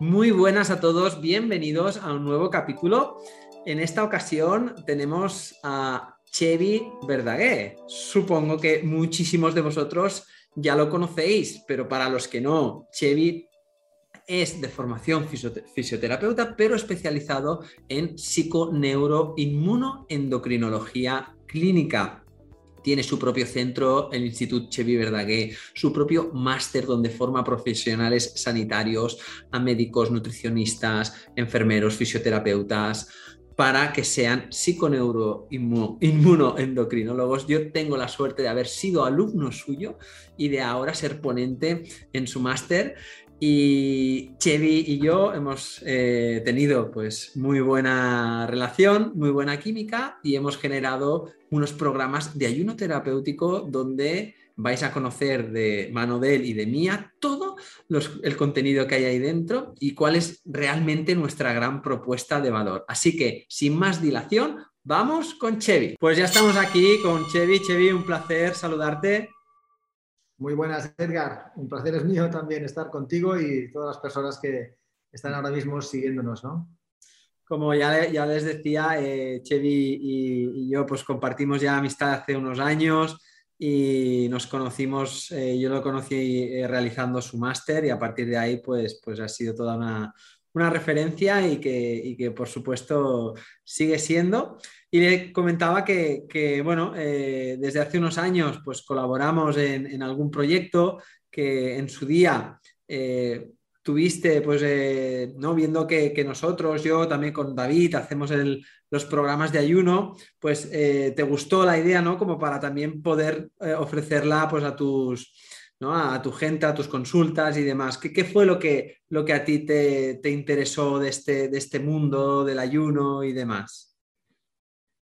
Muy buenas a todos, bienvenidos a un nuevo capítulo. En esta ocasión tenemos a Chevy Verdaguer. Supongo que muchísimos de vosotros ya lo conocéis, pero para los que no, Chevy es de formación fisioterapeuta, pero especializado en psiconeuroinmunoendocrinología clínica tiene su propio centro, el Instituto Chevy Verdaguer, su propio máster donde forma profesionales sanitarios, a médicos, nutricionistas, enfermeros, fisioterapeutas, para que sean psiconeuroinmunoendocrinólogos. Yo tengo la suerte de haber sido alumno suyo y de ahora ser ponente en su máster y Chevy y yo hemos eh, tenido pues muy buena relación, muy buena química y hemos generado unos programas de ayuno terapéutico donde vais a conocer de mano de él y de mía todo el contenido que hay ahí dentro y cuál es realmente nuestra gran propuesta de valor. Así que, sin más dilación, vamos con Chevy. Pues ya estamos aquí con Chevy. Chevy, un placer saludarte. Muy buenas, Edgar. Un placer es mío también estar contigo y todas las personas que están ahora mismo siguiéndonos, ¿no? Como ya, ya les decía, eh, Chevy y, yo pues compartimos ya amistad hace unos años y nos conocimos, eh, yo lo conocí eh, realizando su máster y a partir de ahí pues, pues ha sido toda una, una referencia y que, y que, por supuesto sigue siendo. Y le comentaba que, bueno, eh, desde hace unos años pues colaboramos en, algún proyecto que en su día eh, tuviste, pues, eh, ¿no? viendo que, nosotros, yo también con David, hacemos los programas de ayuno, pues te gustó la idea, ¿no? Como para también poder ofrecerla pues, a tus... a tu gente, a tus consultas y demás. ¿Qué, fue lo que, lo que a ti te, te interesó de este, de este mundo del ayuno y demás?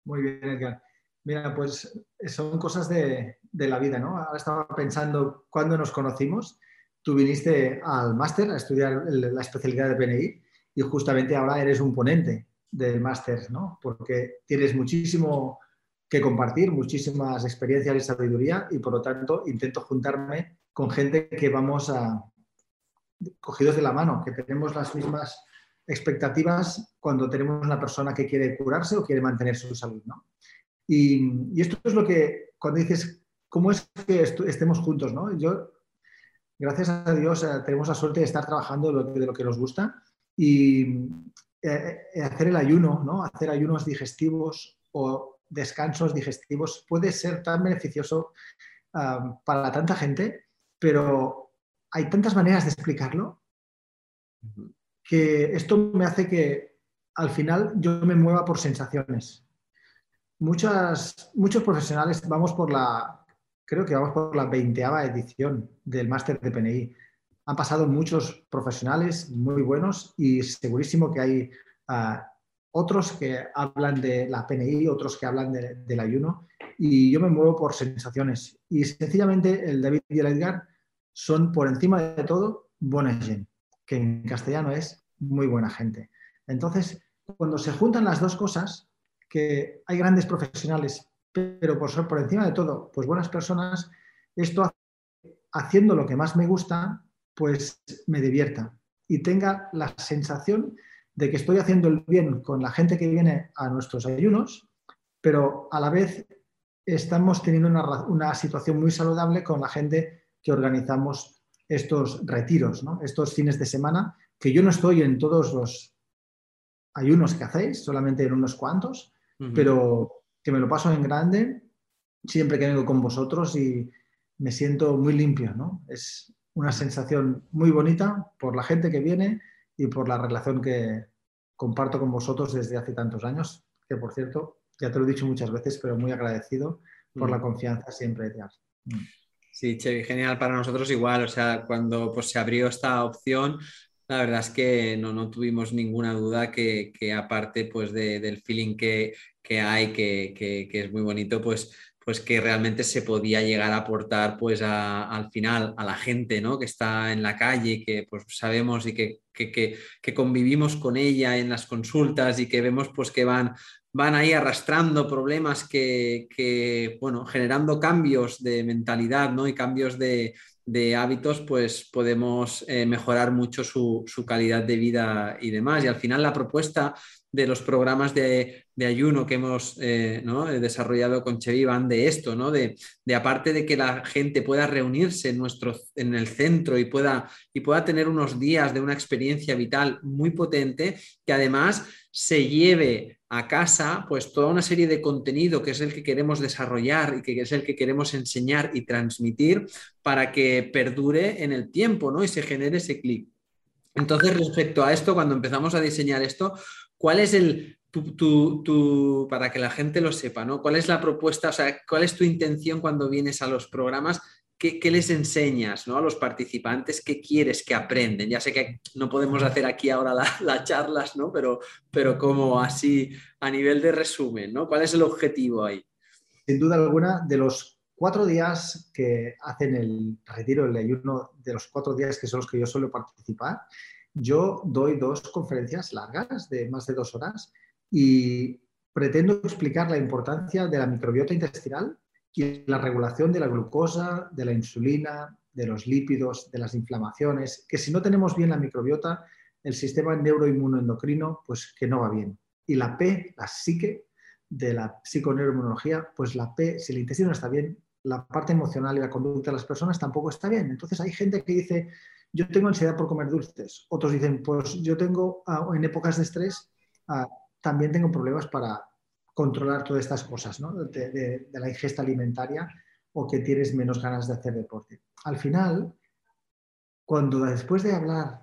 Muy bien, Edgar. Mira, pues son cosas de, la vida, ¿no? Ahora estaba pensando cuándo nos conocimos. Tú viniste al máster a estudiar la especialidad de PNI y justamente ahora eres un ponente del máster, ¿no? Porque tienes muchísimo que compartir, muchísimas experiencias y sabiduría y por lo tanto intento juntarme con gente que vamos a cogidos de la mano, que tenemos las mismas expectativas cuando tenemos una persona que quiere curarse o quiere mantener su salud. ¿no? Y, esto es lo que, cuando dices, ¿cómo es que estemos juntos? ¿no? Yo, gracias a Dios, eh, tenemos la suerte de estar trabajando de lo, que nos gusta y eh, eh, hacer el ayuno, ¿no? hacer ayunos digestivos o descansos digestivos puede ser tan beneficioso ah, para tanta gente, pero hay tantas maneras de explicarlo que esto me hace que al final yo me mueva por sensaciones. Muchas, muchos profesionales vamos por la, creo que vamos por la veinteava edición del máster de PNI. Han pasado muchos profesionales muy buenos y segurísimo que hay ah, otros que hablan de la PNI, otros que hablan del ayuno y yo me muevo por sensaciones. Y sencillamente el David y el Edgar son por encima de todo buena gente, que en castellano es muy buena gente. Entonces, cuando se juntan las dos cosas, que hay grandes profesionales, pero por ser por encima de todo, pues buenas personas, esto haciendo lo que más me gusta, pues me divierta y tenga la sensación de que estoy haciendo el bien con la gente que viene a nuestros ayunos, pero a la vez estamos teniendo una, una situación muy saludable con la gente que organizamos estos retiros, ¿no? estos fines de semana, que yo no estoy en todos los ayunos que hacéis, solamente en unos cuantos, pero que me lo paso en grande siempre que vengo con vosotros y me siento muy limpio, ¿no? Es una sensación muy bonita por la gente que viene y por la relación que comparto con vosotros desde hace tantos años, que por cierto, ya te lo he dicho muchas veces, pero muy agradecido por la confianza siempre de Sí, Chevy, genial para nosotros igual. O sea, cuando pues, se abrió esta opción, la verdad es que no, no tuvimos ninguna duda que, aparte pues, del feeling que, hay, que, es muy bonito, pues, pues que realmente se podía llegar a aportar pues al final a la gente ¿no? que está en la calle, que pues sabemos y que, que, convivimos con ella en las consultas y que vemos pues que van, van ahí arrastrando problemas que, bueno, generando cambios de mentalidad ¿no? y cambios de, hábitos, pues podemos eh, mejorar mucho su, calidad de vida y demás. Y al final la propuesta de los programas de, ayuno que hemos eh, desarrollado con Chevy van de esto, ¿no? De, aparte de que la gente pueda reunirse en, nuestro, en el centro y pueda, y pueda tener unos días de una experiencia vital muy potente, que además se lleve a casa pues toda una serie de contenido que es el que queremos desarrollar y que es el que queremos enseñar y transmitir para que perdure en el tiempo ¿no? y se genere ese clic. Entonces, respecto a esto, cuando empezamos a diseñar esto, ¿cuál es el, tu, para que la gente lo sepa, ¿no? ¿Cuál es la propuesta, o sea, cuál es tu intención cuando vienes a los programas ¿Qué, les enseñas ¿no? a los participantes? ¿Qué quieres que aprenden? Ya sé que no podemos hacer aquí ahora las charlas, ¿no? pero, pero como así a nivel de resumen, ¿no? ¿cuál es el objetivo ahí? Sin duda alguna, de los cuatro días que hacen el retiro, el ayuno, de los cuatro días que son los que yo suelo participar, yo doy dos conferencias largas de más de dos horas y pretendo explicar la importancia de la microbiota intestinal y la regulación de la glucosa, de la insulina, de los lípidos, de las inflamaciones, que si no tenemos bien la microbiota, el sistema neuroinmunoendocrino, pues que no va bien. Y la P, la psique, de la psiconeuroinmunología, pues la P, si el intestino no está bien, la parte emocional y la conducta de las personas tampoco está bien. Entonces hay gente que dice, yo tengo ansiedad por comer dulces. Otros dicen, pues yo tengo, ah, en épocas de estrés, ah, también tengo problemas para controlar todas estas cosas de, la ingesta alimentaria o que tienes menos ganas de hacer deporte. Al final, cuando después de hablar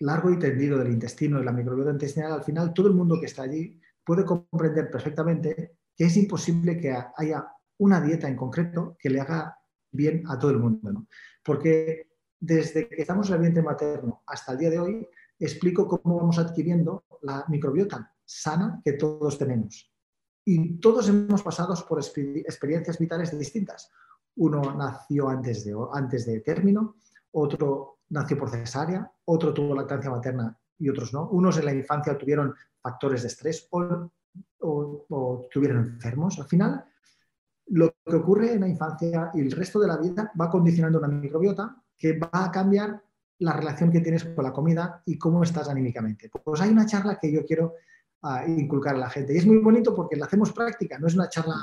largo y tendido del intestino y la microbiota intestinal, al final todo el mundo que está allí puede comprender perfectamente que es imposible que haya una dieta en concreto que le haga bien a todo el mundo. Porque desde que estamos en el vientre materno hasta el día de hoy, explico cómo vamos adquiriendo la microbiota sana que todos tenemos. Y todos hemos pasado por experiencias vitales distintas. Uno nació antes de, antes de término, otro nació por cesárea, otro tuvo lactancia materna y otros no. Unos en la infancia tuvieron factores de estrés o, o, estuvieron enfermos. Al final, lo que ocurre en la infancia y el resto de la vida va condicionando una microbiota que va a cambiar la relación que tienes con la comida y cómo estás anímicamente. Pues hay una charla que yo quiero a inculcar a la gente. Y es muy bonito porque la hacemos práctica, no es una charla,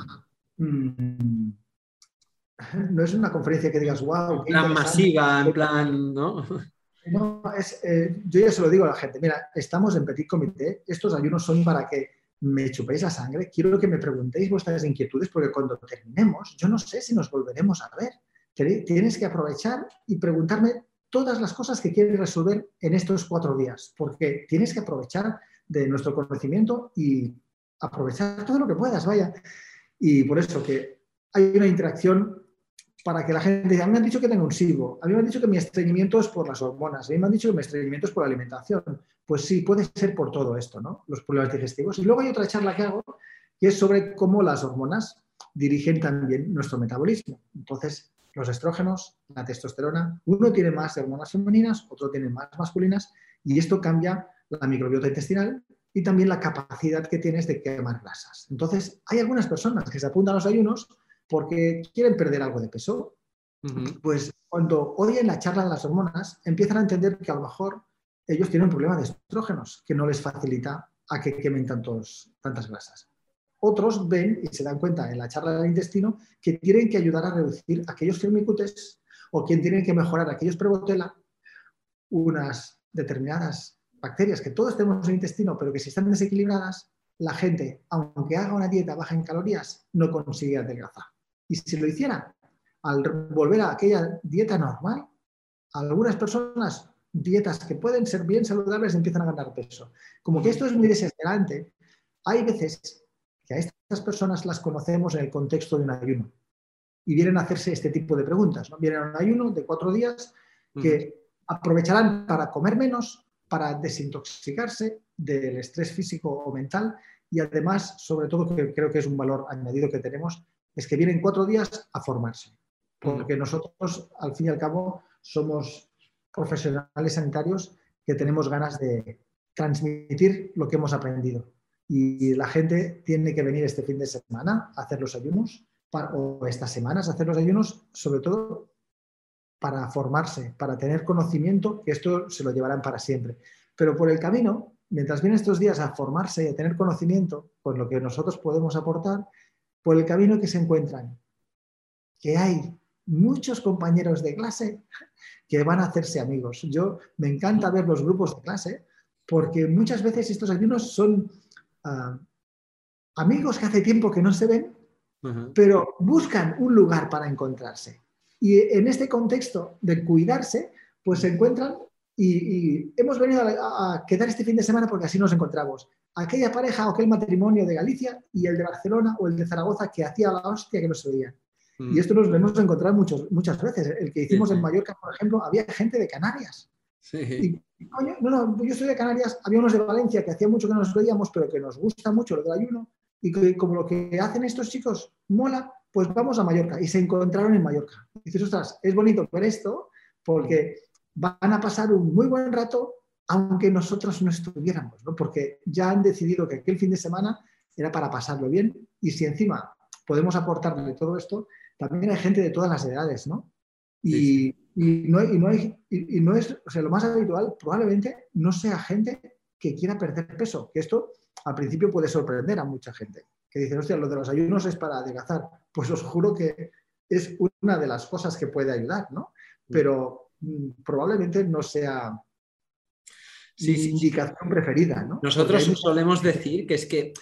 mm, no es una conferencia que digas, wow. Plan masiva, en plan, ¿no? No, es, eh, yo ya se lo digo a la gente, mira, estamos en Petit Comité, estos ayunos son para que me chupéis la sangre, quiero que me preguntéis vuestras inquietudes porque cuando terminemos, yo no sé si nos volveremos a ver. Tienes que aprovechar y preguntarme todas las cosas que quieres resolver en estos cuatro días, porque tienes que aprovechar de nuestro conocimiento y aprovechar todo lo que puedas, vaya. Y por eso que hay una interacción para que la gente a mí me han dicho que tengo un SIBO, a mí me han dicho que mi estreñimiento es por las hormonas, a mí me han dicho que mi estreñimiento es por la alimentación. Pues sí, puede ser por todo esto, ¿no? Los problemas digestivos. Y luego hay otra charla que hago que es sobre cómo las hormonas dirigen también nuestro metabolismo. Entonces, los estrógenos, la testosterona, uno tiene más hormonas femeninas, otro tiene más masculinas, y esto cambia la microbiota intestinal y también la capacidad que tienes de quemar grasas. Entonces, hay algunas personas que se apuntan a los ayunos porque quieren perder algo de peso. Pues cuando oyen la charla de las hormonas, empiezan a entender que a lo mejor ellos tienen un problema de estrógenos que no les facilita a que quemen tantos, tantas grasas. Otros ven y se dan cuenta en la charla del intestino que tienen que ayudar a reducir aquellos firmicutes o que tienen que mejorar aquellos prebotela unas determinadas bacterias que todos tenemos en el intestino, pero que si están desequilibradas, la gente, aunque haga una dieta baja en calorías, no consigue adelgazar. Y si lo hiciera, al volver a aquella dieta normal, algunas personas, dietas que pueden ser bien saludables, empiezan a ganar peso. Como que esto es muy desesperante, hay veces que a estas personas las conocemos en el contexto de un ayuno y vienen a hacerse este tipo de preguntas. ¿no? Vienen a un ayuno de cuatro días que aprovecharán para comer menos, para desintoxicarse del estrés físico o mental y además, sobre todo, que creo que es un valor añadido que tenemos, es que vienen cuatro días a formarse, porque nosotros, al fin y al cabo, somos profesionales sanitarios que tenemos ganas de transmitir lo que hemos aprendido. Y la gente tiene que venir este fin de semana a hacer los ayunos, o estas semanas a hacer los ayunos, sobre todo para formarse, para tener conocimiento, que esto se lo llevarán para siempre. Pero por el camino, mientras vienen estos días a formarse y a tener conocimiento con lo que nosotros podemos aportar, por el camino que se encuentran, que hay muchos compañeros de clase que van a hacerse amigos. Yo me encanta ver los grupos de clase porque muchas veces estos alumnos son amigos que hace tiempo que no se ven, pero buscan un lugar para encontrarse. Y en este contexto de cuidarse, pues se encuentran y, hemos venido a, quedar este fin de semana porque así nos encontramos. Aquella pareja o aquel matrimonio de Galicia y el de Barcelona o el de Zaragoza que hacía la hostia que no se veía. Y esto nos lo hemos encontrado muchos, muchas veces. El que hicimos en Mallorca, por ejemplo, había gente de Canarias. Sí. No, no, yo soy de Canarias, había unos de Valencia que hacía mucho que no nos veíamos, pero que nos gusta mucho lo del ayuno. Y que como lo que hacen estos chicos mola, pues vamos a Mallorca y se encontraron en Mallorca. Y dices, ostras, es bonito ver esto porque van a pasar un muy buen rato aunque nosotros no estuviéramos, ¿no? porque ya han decidido que aquel fin de semana era para pasarlo bien y si encima podemos aportarle todo esto, también hay gente de todas las edades, ¿no? Y, no, y, no, hay, y, no, es, o sea, lo más habitual probablemente no sea gente que quiera perder peso, que esto al principio puede sorprender a mucha gente que dicen, hostia, lo de los ayunos es para adelgazar. Pues os juro que es una de las cosas que puede ayudar, ¿no? Pero mm, probablemente no sea sí, indicación preferida, ¿no? Nosotros solemos decir que es que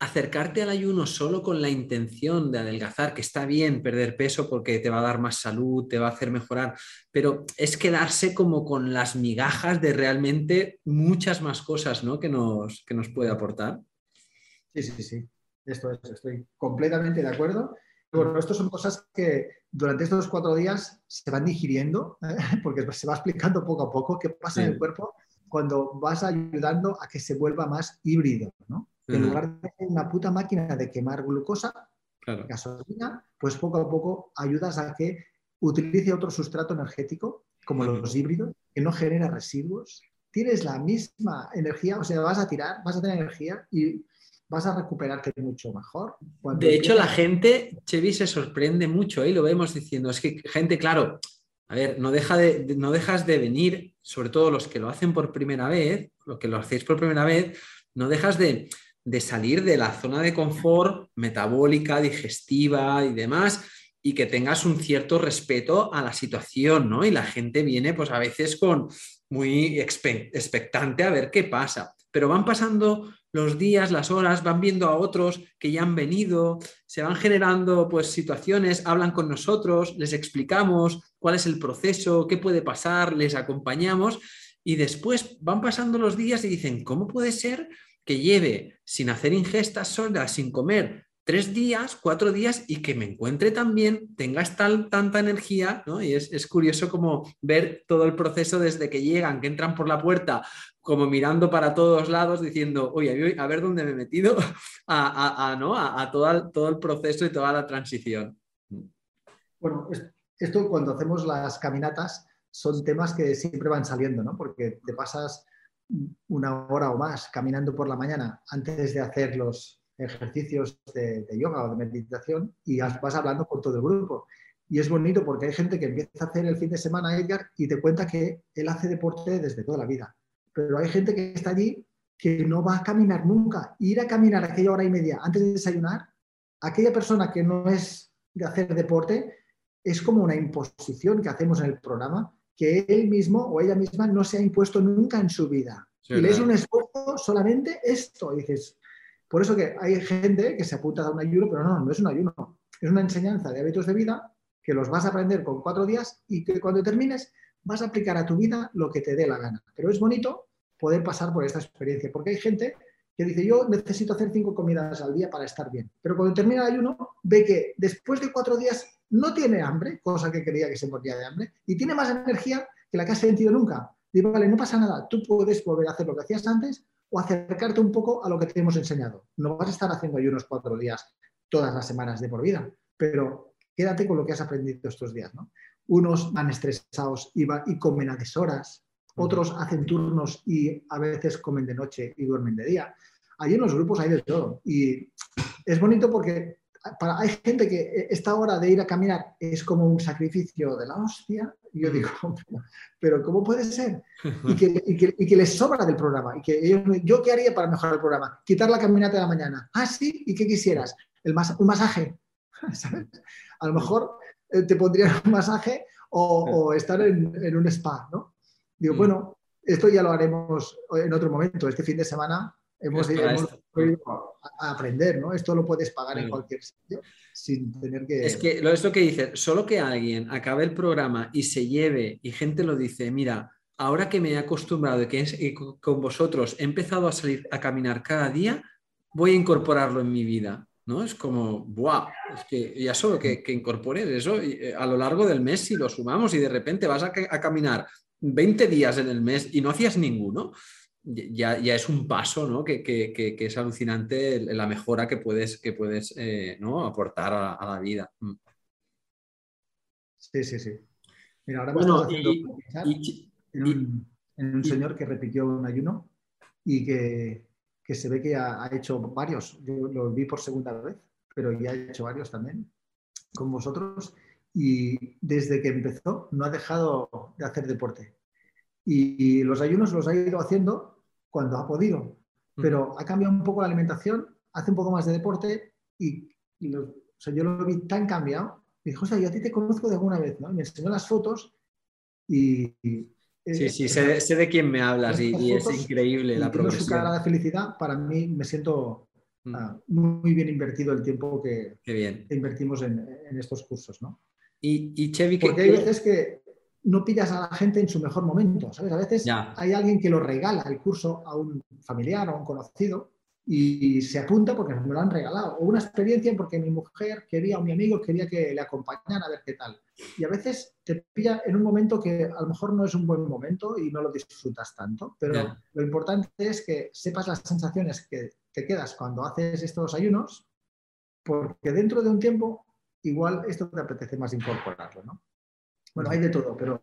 acercarte al ayuno solo con la intención de adelgazar, que está bien perder peso porque te va a dar más salud, te va a hacer mejorar, pero es quedarse como con las migajas de realmente muchas más cosas ¿no? que, nos, que nos puede aportar. Sí, sí, sí. Esto es, estoy completamente de acuerdo. Bueno, estas son cosas que durante estos cuatro días se van digiriendo, ¿eh? porque se va explicando poco a poco qué pasa en el cuerpo cuando vas ayudando a que se vuelva más híbrido, ¿no? En lugar de ser una puta máquina de quemar glucosa, gasolina, pues poco a poco ayudas a que utilice otro sustrato energético, como los híbridos, que no genera residuos. Tienes la misma energía, o sea, vas a tirar, vas a tener energía y vas a recuperarte mucho mejor. de hecho, la gente, Chevy, se sorprende mucho y lo vemos diciendo, es que gente, claro, a ver, no, deja de, no dejas de venir, sobre todo los que lo hacen por primera vez, los que lo hacéis por primera vez, no dejas de, de salir de la zona de confort metabólica, digestiva y demás, y que tengas un cierto respeto a la situación, ¿no? Y la gente viene, pues a veces con muy expectante a ver qué pasa. Pero van pasando los días, las horas, van viendo a otros que ya han venido, se van generando pues situaciones, hablan con nosotros, les explicamos cuál es el proceso, qué puede pasar, les acompañamos y después van pasando los días y dicen, ¿cómo puede ser que lleve sin hacer ingestas solas, sin comer, tres días, cuatro días y que me encuentre también, tengas tal, tanta energía, ¿no? Y es, curioso como ver todo el proceso desde que llegan, que entran por la puerta, como mirando para todos lados, diciendo, oye, a ver dónde me he metido, a, ¿no? a, todo, todo el proceso y toda la transición. Bueno, esto cuando hacemos las caminatas son temas que siempre van saliendo, ¿no? Porque te pasas una hora o más caminando por la mañana antes de hacer los, ejercicios de, yoga o de meditación y vas hablando con todo el grupo. Y es bonito porque hay gente que empieza a hacer el fin de semana, Edgar, y te cuenta que él hace deporte desde toda la vida. Pero hay gente que está allí que no va a caminar nunca. Ir a caminar aquella hora y media antes de desayunar, aquella persona que no es de hacer deporte, es como una imposición que hacemos en el programa, que él mismo o ella misma no se ha impuesto nunca en su vida. y le es un esfuerzo solamente esto. Y dices, por eso que hay gente que se apunta a un ayuno, pero no, no es un ayuno. Es una enseñanza de hábitos de vida que los vas a aprender con cuatro días y que cuando termines vas a aplicar a tu vida lo que te dé la gana. Pero es bonito poder pasar por esta experiencia, porque hay gente que dice, yo necesito hacer cinco comidas al día para estar bien. Pero cuando termina el ayuno, ve que después de cuatro días no tiene hambre, cosa que creía que se moría de hambre, y tiene más energía que la que has sentido nunca. Digo, vale, no pasa nada, tú puedes volver a hacer lo que hacías antes o acercarte un poco a lo que te hemos enseñado. No vas a estar haciendo ayunos cuatro días todas las semanas de por vida, pero quédate con lo que has aprendido estos días. ¿no? Unos van estresados y, y comen a deshoras, otros hacen turnos y a veces comen de noche y duermen de día. Allí en los grupos hay de todo y es bonito porque hay gente que esta hora de ir a caminar es como un sacrificio de la hostia. Y yo mm. digo, pero ¿cómo puede ser? Y que, les sobra del programa. Y que ¿Yo qué haría para mejorar el programa? Quitar la caminata de la mañana. Ah, sí, ¿y qué quisieras? El un masaje. A lo mejor eh, te pondría un masaje o, estar en, un spa, ¿no? Digo, mm. bueno, esto ya lo haremos en otro momento. Este fin de semana hemos, a, aprender, ¿no? Esto lo puedes pagar en cualquier sitio sin tener que... Es que lo es lo que dices, solo que alguien acabe el programa y se lleve y gente lo dice, mira, ahora que me he acostumbrado y que con vosotros he empezado a salir a caminar cada día, voy a incorporarlo en mi vida. ¿no? Es como, ¡buah! Es que ya solo que, que incorpores eso eh, a lo largo del mes, si lo sumamos y de repente vas a, a caminar 20 días en el mes y no hacías ninguno, ya, ya es un paso ¿no? que, que, que, es alucinante la mejora que puedes, que puedes eh, ¿no? aportar a, la vida. Mm. Sí, sí, sí. Mira, ahora me bueno, haciendo en, un, señor que repitió un ayuno y que, se ve que ha, hecho varios. Yo lo vi por segunda vez, pero ya ha hecho varios también con vosotros. Y desde que empezó no ha dejado de hacer deporte y los ayunos los ha ido haciendo cuando ha podido, pero ha cambiado un poco la alimentación, hace un poco más de deporte y, yo lo vi tan cambiado. Y dijo, o sea, yo a ti te conozco de alguna vez, ¿no? me enseñó las fotos y... sí, sí, sé, de quién me hablas y, es increíble la progresión. su cara de felicidad, para mí me siento mm. ah, muy bien invertido el tiempo que, invertimos en, estos cursos, ¿no? Y, y Chevy, Porque hay veces que no pillas a la gente en su mejor momento, ¿sabes? A veces hay alguien que lo regala el curso a un familiar o a un conocido y se apunta porque me lo han regalado. O una experiencia porque mi mujer quería o mi amigo quería que le acompañara a ver qué tal. Y a veces te pilla en un momento que a lo mejor no es un buen momento y no lo disfrutas tanto, pero lo importante es que sepas las sensaciones que te quedas cuando haces estos ayunos, porque dentro de un tiempo igual esto te apetece más incorporarlo, ¿no? Bueno, hay de todo, pero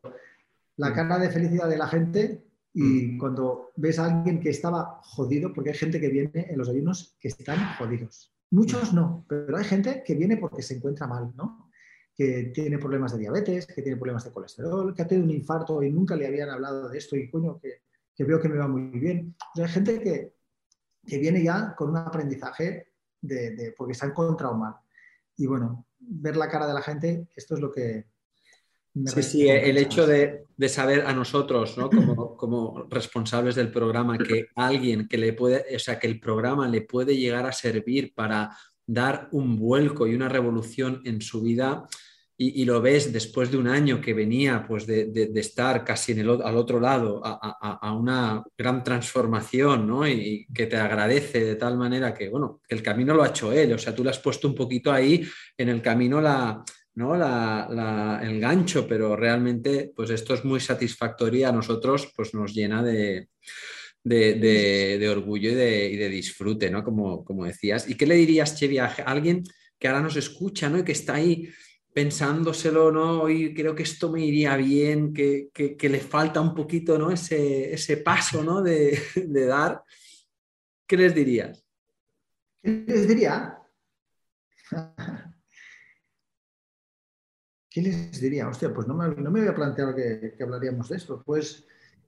la cara de felicidad de la gente y cuando ves a alguien que estaba jodido, porque hay gente que viene en los ayunos que están jodidos. Muchos no, pero hay gente que viene porque se encuentra mal, ¿no? Que tiene problemas de diabetes, que tiene problemas de colesterol, que ha tenido un infarto y nunca le habían hablado de esto y coño, que, veo que me va muy bien. hay gente que, viene ya con un aprendizaje de, porque se ha encontrado mal. Y bueno, ver la cara de la gente, esto es lo que, Sí, sí, el hecho de, saber a nosotros, ¿no? como, responsables del programa, que alguien que le puede, o sea, que el programa le puede llegar a servir para dar un vuelco y una revolución en su vida, y, lo ves después de un año que venía pues de, estar casi en el, al otro lado a, una gran transformación, ¿no? Y, que te agradece de tal manera que, bueno, el camino lo ha hecho él, o sea, tú le has puesto un poquito ahí en el camino la, ¿no? el gancho, pero realmente pues esto es muy satisfactorio a nosotros pues nos llena de, orgullo y de, disfrute, ¿no? Como, como, decías. ¿Y qué le dirías, Chevy, a alguien que ahora nos escucha ¿no? y que está ahí pensándoselo, ¿no? Creo que esto me iría bien, que, le falta un poquito ¿no? ese, ese paso ¿no? de, dar. ¿Qué les dirías? ¿Qué les diría? ¿Qué les diría? Hostia, pues no me, no me había planteado que, hablaríamos de esto. Pues,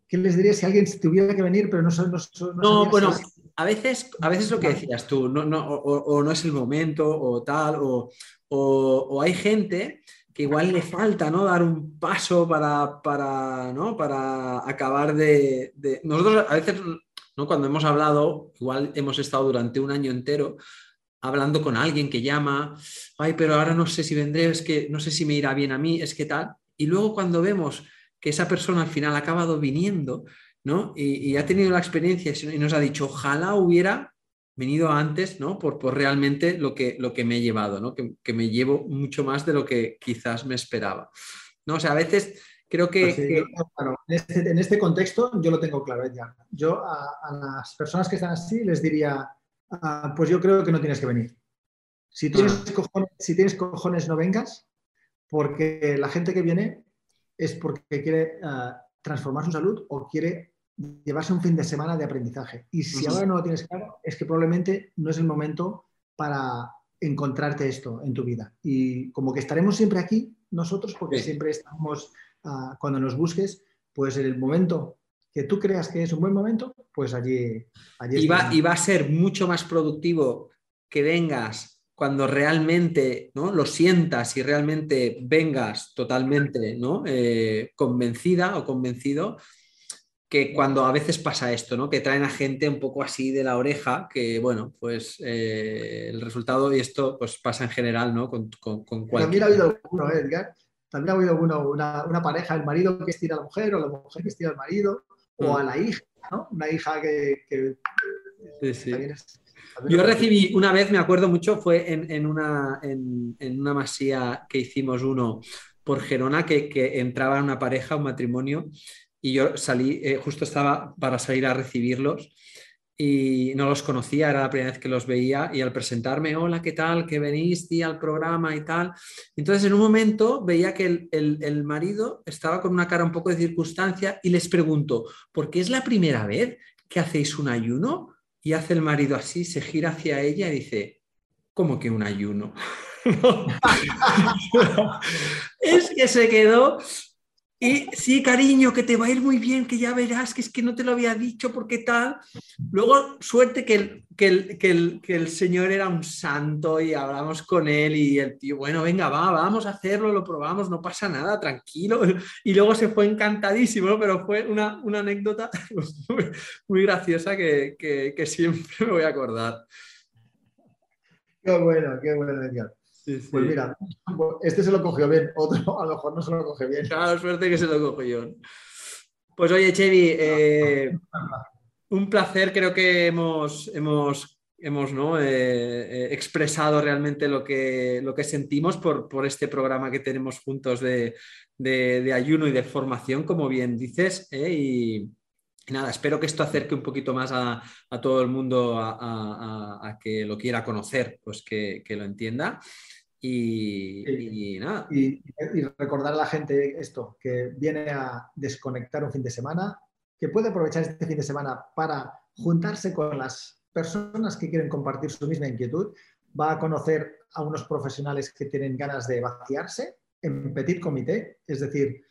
¿qué les diría si alguien tuviera que venir, pero no No, no, no bueno, a veces, a veces lo que decías tú, no, no, o, no es el momento, o tal, o, o, hay gente que igual le falta ¿no? dar un paso para, para, ¿no? para acabar de, de... Nosotros a veces, ¿no? cuando hemos hablado, igual hemos estado durante un año entero hablando con alguien que llama, ay, pero ahora no sé si vendré, es que no sé si me irá bien a mí, es que tal. Y luego cuando vemos que esa persona al final ha acabado viniendo, ¿no? Y, ha tenido la experiencia y nos ha dicho, ojalá hubiera venido antes, ¿no? Por, por realmente lo que, lo que me he llevado, ¿no? Que, que, me llevo mucho más de lo que quizás me esperaba. ¿No? O sea, a veces creo que... Pues este, en, este, contexto yo lo tengo claro ya. Yo a, a las personas que están así les diría, Ah, pues yo creo que no tienes que venir. Si tienes, ah. cojones, si tienes cojones, no vengas, porque la gente que viene es porque quiere ah, transformar su salud o quiere llevarse un fin de semana de aprendizaje. Y si ahora no lo tienes claro, es que probablemente no es el momento para, encontrarte esto en tu vida. Y como que estaremos siempre aquí nosotros, porque siempre estamos, cuando nos busques, pues en el momento que tú creas que es un buen momento, pues allí... allí y, va, y va a ser mucho más productivo que vengas cuando realmente ¿no? lo sientas y realmente vengas totalmente ¿no? Eh, convencida o convencido, que cuando a veces pasa esto, ¿no? Que traen a gente un poco así de la oreja, que bueno, pues eh, el resultado, y esto pues pasa en general, ¿no? Con, con, También ha habido uno, ¿eh, Edgar? También ha habido uno, una, una, pareja, el marido que estira a la mujer o la mujer que estira al marido, o a mm. la hija, ¿no? Una hija que... sí, sí. Yo recibí una vez, me acuerdo mucho, fue en, en una, en, en, una masía que hicimos uno por Gerona, que, que entraba una pareja, un matrimonio, y yo salí, eh, justo estaba para salir a recibirlos y no los conocía, era la primera vez que los veía y al presentarme, hola, ¿qué tal? Que veniste al programa y tal. Entonces en un momento veía que el, marido estaba con una cara un poco de circunstancia y les pregunto, ¿por qué es la primera vez que hacéis un ayuno? Y hace el marido así, se gira hacia ella y dice, ¿cómo que un ayuno? es que se quedó y sí, cariño, que te va a ir muy bien, que ya verás, que es que no te lo había dicho, porque tal. Luego, suerte que el, que el, señor era un santo y hablamos con él y el tío, bueno, venga, va, vamos a hacerlo, lo probamos, no pasa nada, tranquilo. Y luego se fue encantadísimo, pero fue una, anécdota muy, graciosa que, que, siempre me voy a acordar. Qué bueno, qué bueno, pues mira, este se lo cogió bien, otro a lo mejor no se lo coge bien. Claro, suerte que se lo cogió. Pues oye, Chevy, eh, un placer, creo que hemos, hemos, hemos ¿no? Eh, eh, expresado realmente lo que, lo que sentimos por, por este programa que tenemos juntos de, de, ayuno y de formación, como bien dices, y, nada, espero que esto acerque un poquito más a, a todo el mundo a, a, a, que lo quiera conocer, pues que, que lo entienda. Y, nada. Y, recordar a la gente esto, que viene a desconectar un fin de semana, que puede aprovechar este fin de semana para juntarse con las personas que quieren compartir su misma inquietud, va a conocer a unos profesionales que tienen ganas de vaciarse en petit comité, es decir,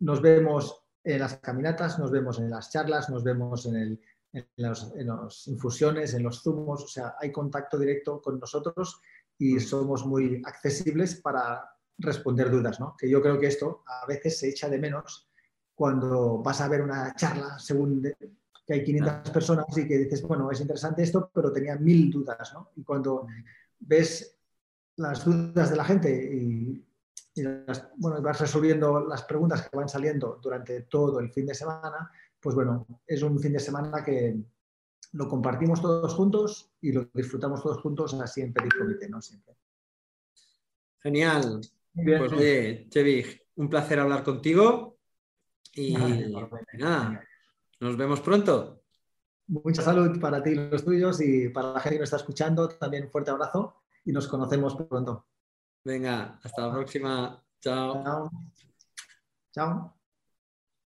nos vemos en las caminatas, nos vemos en las charlas, nos vemos en, el, en, los, en las infusiones, en los zumos, o sea, hay contacto directo con nosotros y somos muy accesibles para responder dudas, ¿no? Que yo creo que esto a veces se echa de menos cuando vas a ver una charla según que hay 500 personas y que dices, bueno, es interesante esto, pero tenía mil dudas, ¿no? Y cuando ves las dudas de la gente y, bueno, vas resolviendo las preguntas que van saliendo durante todo el fin de semana, pues bueno, es un fin de semana que, lo compartimos todos juntos y lo disfrutamos todos juntos así en Petit Comité, ¿no? Siempre. Genial. Pues oye, Chevig, un placer hablar contigo y nada, nos vemos pronto. Mucha salud para ti y los tuyos y para la gente que nos está escuchando, también un fuerte abrazo y nos conocemos pronto. Venga, hasta la próxima. Chao. Chao. Chao.